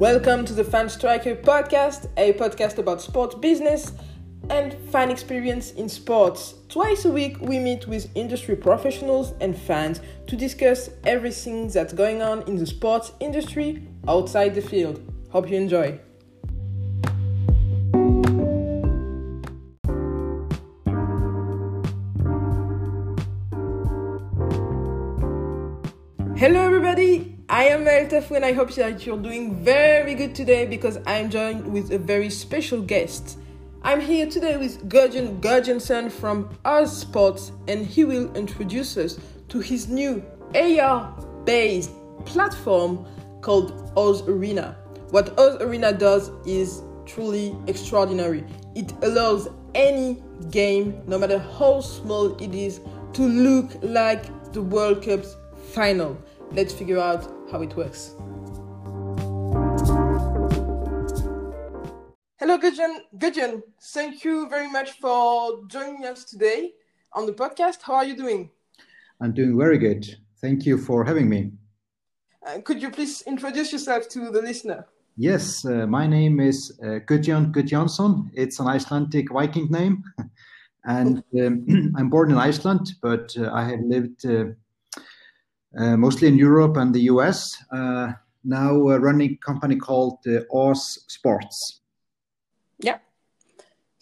Welcome to the Fan Striker podcast, a podcast about sports business and fan experience in sports. Twice a week, we meet with industry professionals and fans to discuss everything that's going on in the sports industry outside the field. Hope you enjoy. Hello, everybody. I am Mel Tafu and I hope that you're doing very good today because I'm joined with a very special guest. I'm here today with Gudjon Gudjonsson from Oz Sports and he will introduce us to his new AR based platform called Oz Arena. What Oz Arena does is truly extraordinary. It allows any game, no matter how small it is, to look like the World Cup's final. Let's figure out how it works. Hello, Gudjon. Gudjon, thank you very much for joining us today on the podcast. How are you doing? I'm doing very good. Thank you for having me. Uh, could you please introduce yourself to the listener? Yes, uh, my name is uh, Gudjon Gudjonsson. It's an Icelandic Viking name. and um, I'm born in Iceland, but uh, I have lived uh, uh, mostly in Europe and the US. Uh, now running a company called uh, Oz Sports. Yeah.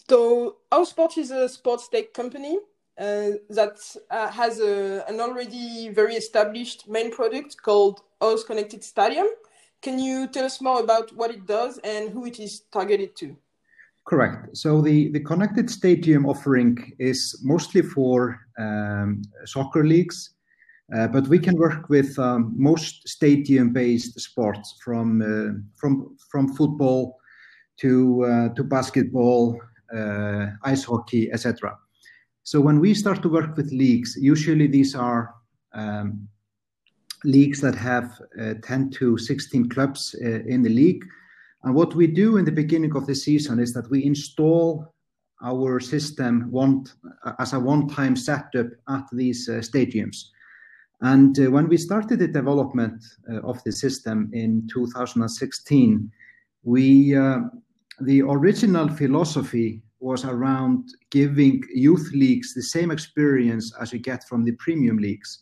So Oz Sports is a sports tech company uh, that uh, has a, an already very established main product called Oz Connected Stadium. Can you tell us more about what it does and who it is targeted to? Correct. So the, the connected stadium offering is mostly for um, soccer leagues, uh, but we can work with um, most stadium-based sports, from uh, from from football to uh, to basketball, uh, ice hockey, etc. So when we start to work with leagues, usually these are um, leagues that have uh, 10 to 16 clubs in the league. And what we do in the beginning of the season is that we install our system one, as a one-time setup at these stadiums. And uh, when we started the development uh, of the system in 2016, we uh, the original philosophy was around giving youth leagues the same experience as you get from the premium leagues.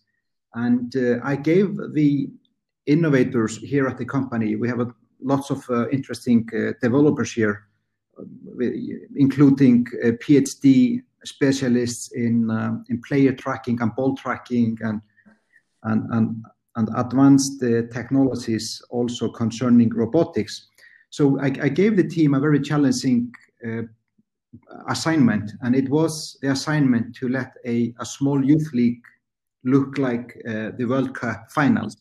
And uh, I gave the innovators here at the company, we have a, lots of uh, interesting uh, developers here, including PhD specialists in, in player tracking and ball tracking and and, and, and advanced uh, technologies also concerning robotics. So I, I, gave the team a very challenging uh, assignment, and it was the assignment to let a, a small youth league look like uh, the World Cup finals.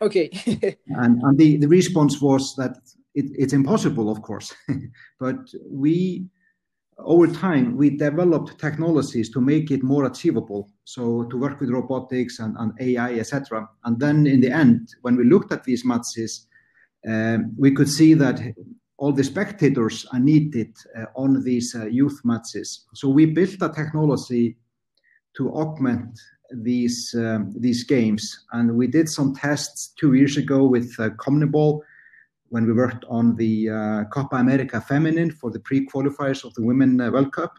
Okay. and and the, the response was that it, it's impossible, of course, but we over time, we developed technologies to make it more achievable. So to work with robotics and, and AI, etc. And then in the end, when we looked at these matches, um, we could see that all the spectators are needed uh, on these uh, youth matches. So we built a technology to augment these um, these games, and we did some tests two years ago with uh, CONMEBOL when we worked on the uh, Copa America Femenina for the pre-qualifiers of the Women uh, World Cup,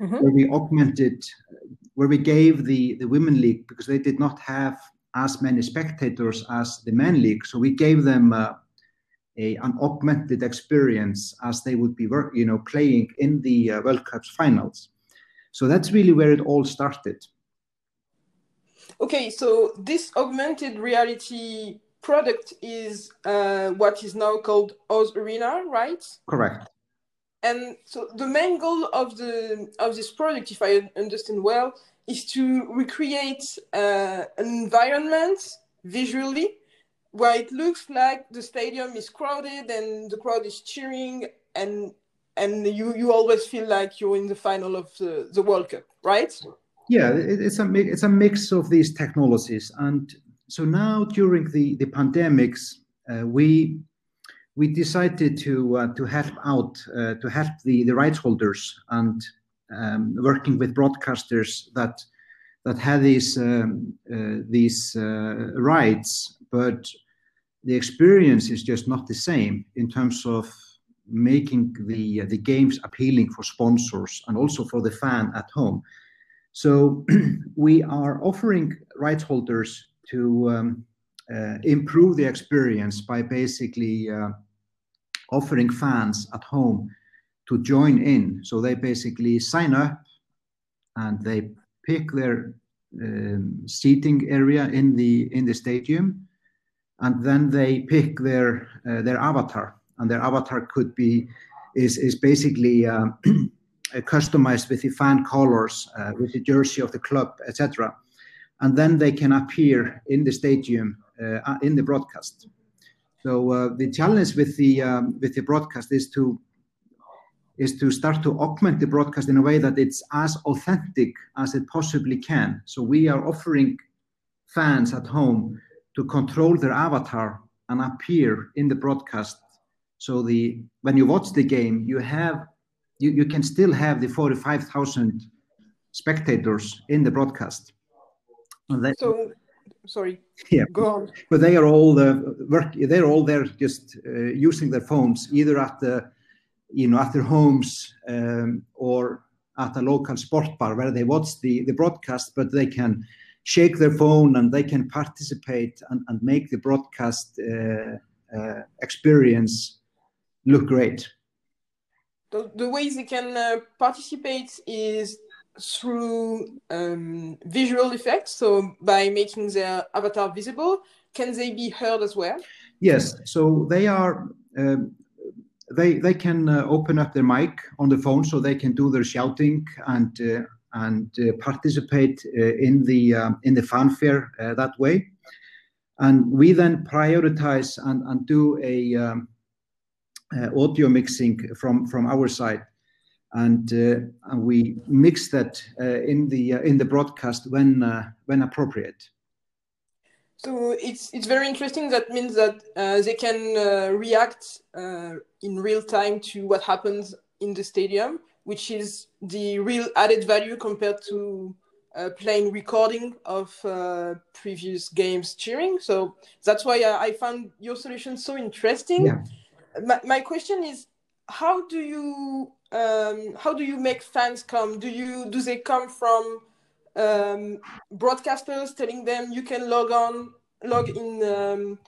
mm-hmm. where we augmented, where we gave the, the Women League, because they did not have as many spectators as the Men League, so we gave them uh, a, an augmented experience as they would be work, you know, playing in the uh, World Cup's finals. So that's really where it all started. Okay, so this augmented reality product is uh, what is now called Oz Arena, right? Correct. And so the main goal of the of this product, if I understand well, is to recreate uh, an environment visually where it looks like the stadium is crowded and the crowd is cheering and and you you always feel like you're in the final of the, the World Cup, right? Yeah, it's a it's a mix of these technologies, and so now during the, the pandemics, uh, we we decided to uh, to help out uh, to help the, the rights holders and um, working with broadcasters that that had these um, uh, these uh, rights, but the experience is just not the same in terms of making the the games appealing for sponsors and also for the fan at home. So we are offering rights holders to um, uh, improve the experience by basically uh, offering fans at home to join in. So they basically sign up and they pick their um, seating area in the in the stadium, and then they pick their uh, their avatar, and their avatar could be is is basically uh, customized with the fan colors, uh, with the jersey of the club, etc. And then they can appear in the stadium uh, in the broadcast. So uh, the challenge with the um, with the broadcast is to is to start to augment the broadcast in a way that it's as authentic as it possibly can. So we are offering fans at home to control their avatar and appear in the broadcast. So the when you watch the game, you have you, you can still have the 45,000 spectators in the broadcast. That, so sorry. Yeah. Go on. But they are all the work they're all there just uh, using their phones either at the you know, at their homes um, or at a local sport bar where they watch the, the broadcast, but they can shake their phone and they can participate and, and make the broadcast uh, uh, experience look great. The, the ways they can uh, participate is through um, visual effects. So by making their avatar visible, can they be heard as well? Yes. So they are. Um, they they can uh, open up their mic on the phone so they can do their shouting and uh, and uh, participate uh, in the um, in the fanfare uh, that way and we then prioritize and, and do a um, uh, audio mixing from from our side and, and we mix that in the in the broadcast when when appropriate so it's it's very interesting. That means that uh, they can uh, react uh, in real time to what happens in the stadium, which is the real added value compared to uh, playing recording of uh, previous games cheering. So that's why I, I found your solution so interesting. Yeah. My, my question is, how do you um, how do you make fans come? Do you do they come from um, broadcasters telling them you can log on, log in um,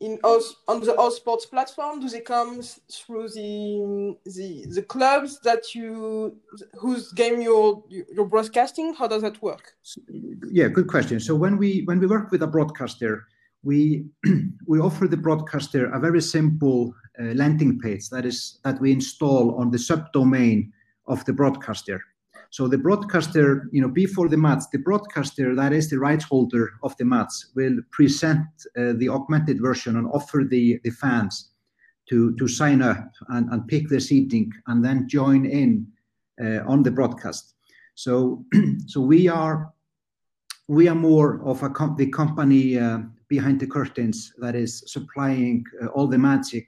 in us on the Oz Sports platform? Do they come through the the the clubs that you whose game you're you're broadcasting? How does that work? Yeah, good question. So when we when we work with a broadcaster, we we offer the broadcaster a very simple landing page that is that we install on the subdomain of the broadcaster. So the broadcaster, you know, before the match, the broadcaster, that is the rights holder of the match, will present uh, the augmented version and offer the, the fans to, to sign up and, and pick their seating and then join in uh, on the broadcast. So, so we are we are more of a com the company uh, behind the curtains that is supplying uh, all the magic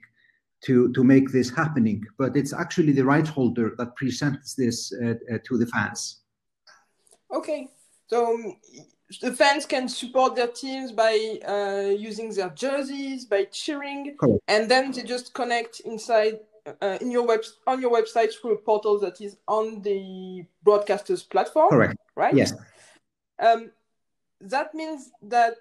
to to make this happening but it's actually the right holder that presents this uh, uh, to the fans okay so um, the fans can support their teams by uh, using their jerseys by cheering Correct. and then they just connect inside uh, in your web on your website through a portal that is on the broadcasters platform Correct. right yes um, that means that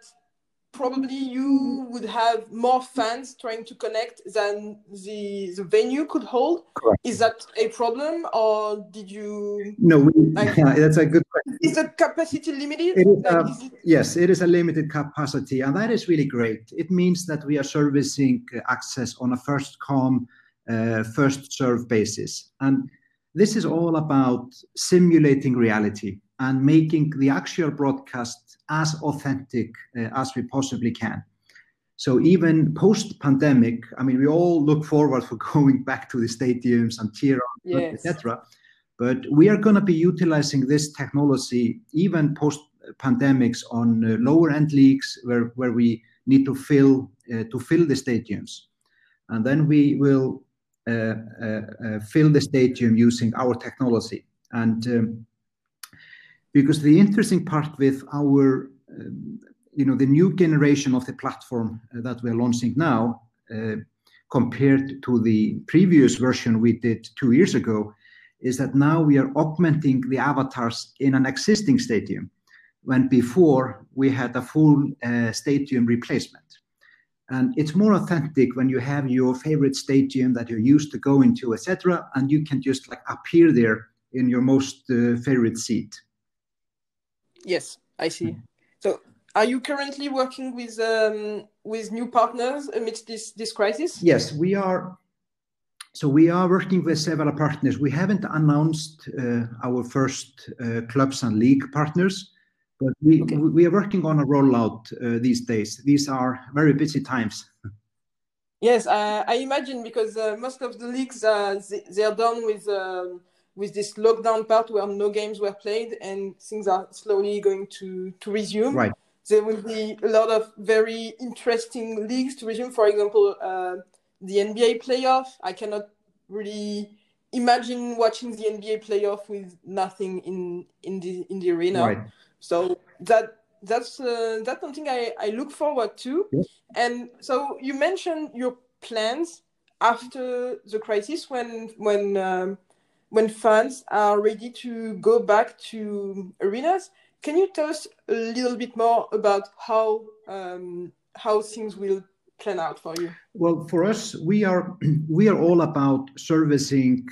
probably you would have more fans trying to connect than the the venue could hold. Correct. Is that a problem, or did you? No, we, like, yeah, that's a good question. Is the capacity limited? It is, like, uh, is it... Yes, it is a limited capacity, and that is really great. It means that we are servicing access on a first come, uh, first serve basis, and this is all about simulating reality and making the actual broadcast as authentic uh, as we possibly can. So even post-pandemic, I mean, we all look forward for going back to the stadiums and cheer on, yes. etc. But we are going to be utilizing this technology even post-pandemics on uh, lower-end leagues where, where we need to fill uh, to fill the stadiums, and then we will uh, uh, uh, fill the stadium using our technology. And um, because the interesting part with our um, you know the new generation of the platform uh, that we're launching now uh, compared to the previous version we did two years ago is that now we are augmenting the avatars in an existing stadium when before we had a full uh, stadium replacement. And it's more authentic when you have your favorite stadium that you're used to going to etc and you can just like appear there in your most uh, favorite seat yes i see mm-hmm. so are you currently working with um, with new partners amidst this this crisis yes we are so we are working with several partners we haven't announced uh, our first uh, clubs and league partners but we, okay. we are working on a rollout uh, these days. These are very busy times. Yes, uh, I imagine because uh, most of the leagues uh, they, they, are done with um, with this lockdown part where no games were played and things are slowly going to to resume. Right. There will be a lot of very interesting leagues to resume. For example, uh, the NBA playoff. I cannot really imagine watching the NBA playoff with nothing in in the in the arena. Right. So that that's uh, that's something I, I look forward to. Yes. And so you mentioned your plans after the crisis when when um, when fans are ready to go back to arenas. Can you tell us a little bit more about how um, how things will plan out for you? Well, for us, we are we are all about servicing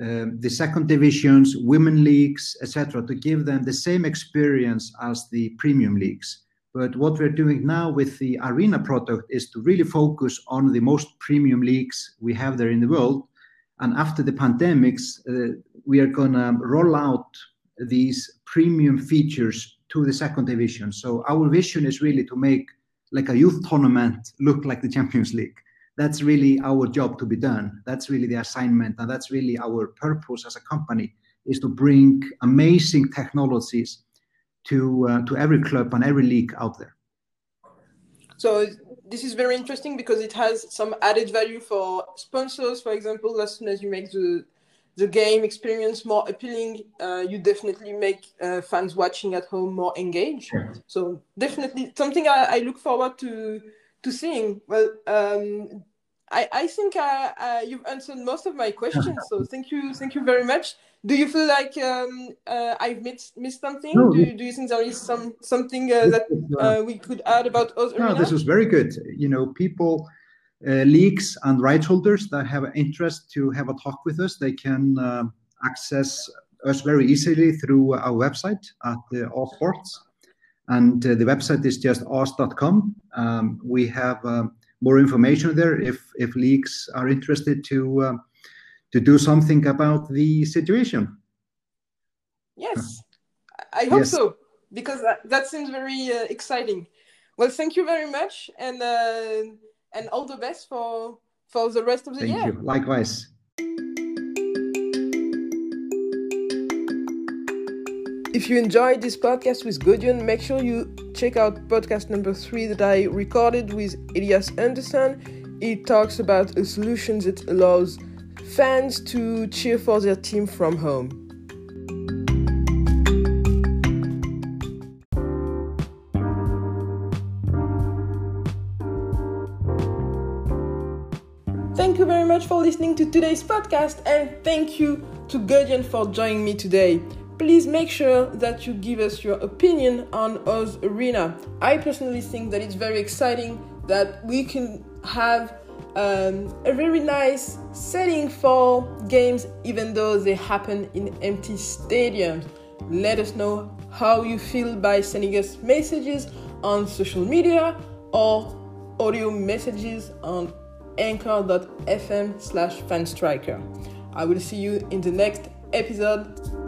um, the second divisions, women leagues, etc., to give them the same experience as the premium leagues. But what we're doing now with the Arena product is to really focus on the most premium leagues we have there in the world. And after the pandemics, uh, we are going to roll out these premium features to the second division. So our vision is really to make like a youth tournament look like the Champions League that's really our job to be done. That's really the assignment, and that's really our purpose as a company is to bring amazing technologies to uh, to every club and every league out there. So this is very interesting because it has some added value for sponsors. For example, as soon as you make the the game experience more appealing, uh, you definitely make uh, fans watching at home more engaged. Yeah. So definitely something I, I, look forward to to seeing. Well, um, I, I think uh, uh, you've answered most of my questions. So thank you, thank you very much. Do you feel like um, uh, I've missed, missed something? No, do, do you think there is some something uh, that uh, uh, we could add about us? No, this was very good. You know, people, leagues and rights holders that have an interest to have a talk with us, they can access us very easily through our website at the Oz Sports. And the website is just oz.com. Um, we have more information there if if leagues are interested to uh, to do something about the situation. Yes, I hope yes. so because that, that seems very uh, exciting. Well, thank you very much, and uh, and all the best for for the rest of the thank year. Thank you. Likewise. If you enjoyed this podcast with Gudjon, make sure you check out podcast number three that I recorded with Elias Anderson. It talks about a solution that allows fans to cheer for their team from home. Thank you very much for listening to today's podcast, and thank you to Gudjon for joining me today please make sure that you give us your opinion on Oz Arena. I personally think that it's very exciting that we can have um, a very nice setting for games, even though they happen in empty stadiums. Let us know how you feel by sending us messages on social media or audio messages on anchor.fm slash fanstriker. I will see you in the next episode.